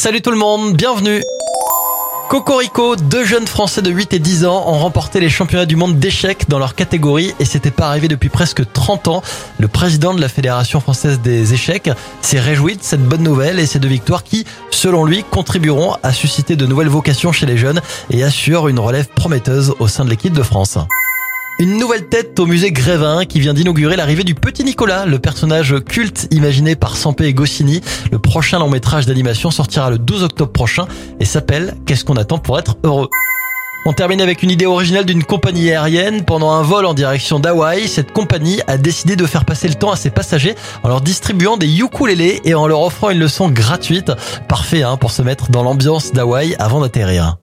Salut tout le monde, bienvenue Cocorico, deux jeunes Français de 8 et 10 ans ont remporté les championnats du monde d'échecs dans leur catégorie et c'était pas arrivé depuis presque 30 ans. Le président de la Fédération française des échecs s'est réjoui de cette bonne nouvelle et ces deux victoires qui, selon lui, contribueront à susciter de nouvelles vocations chez les jeunes et assurent une relève prometteuse au sein de l'équipe de France. Une nouvelle tête au musée Grévin qui vient d'inaugurer l'arrivée du petit Nicolas, le personnage culte imaginé par Sampé et Goscinny. Le prochain long métrage d'animation sortira le 12 octobre prochain et s'appelle Qu'est-ce qu'on attend pour être heureux? On termine avec une idée originale d'une compagnie aérienne. Pendant un vol en direction d'Hawaï, cette compagnie a décidé de faire passer le temps à ses passagers en leur distribuant des ukulélés et en leur offrant une leçon gratuite. Parfait hein, pour se mettre dans l'ambiance d'Hawaï avant d'atterrir.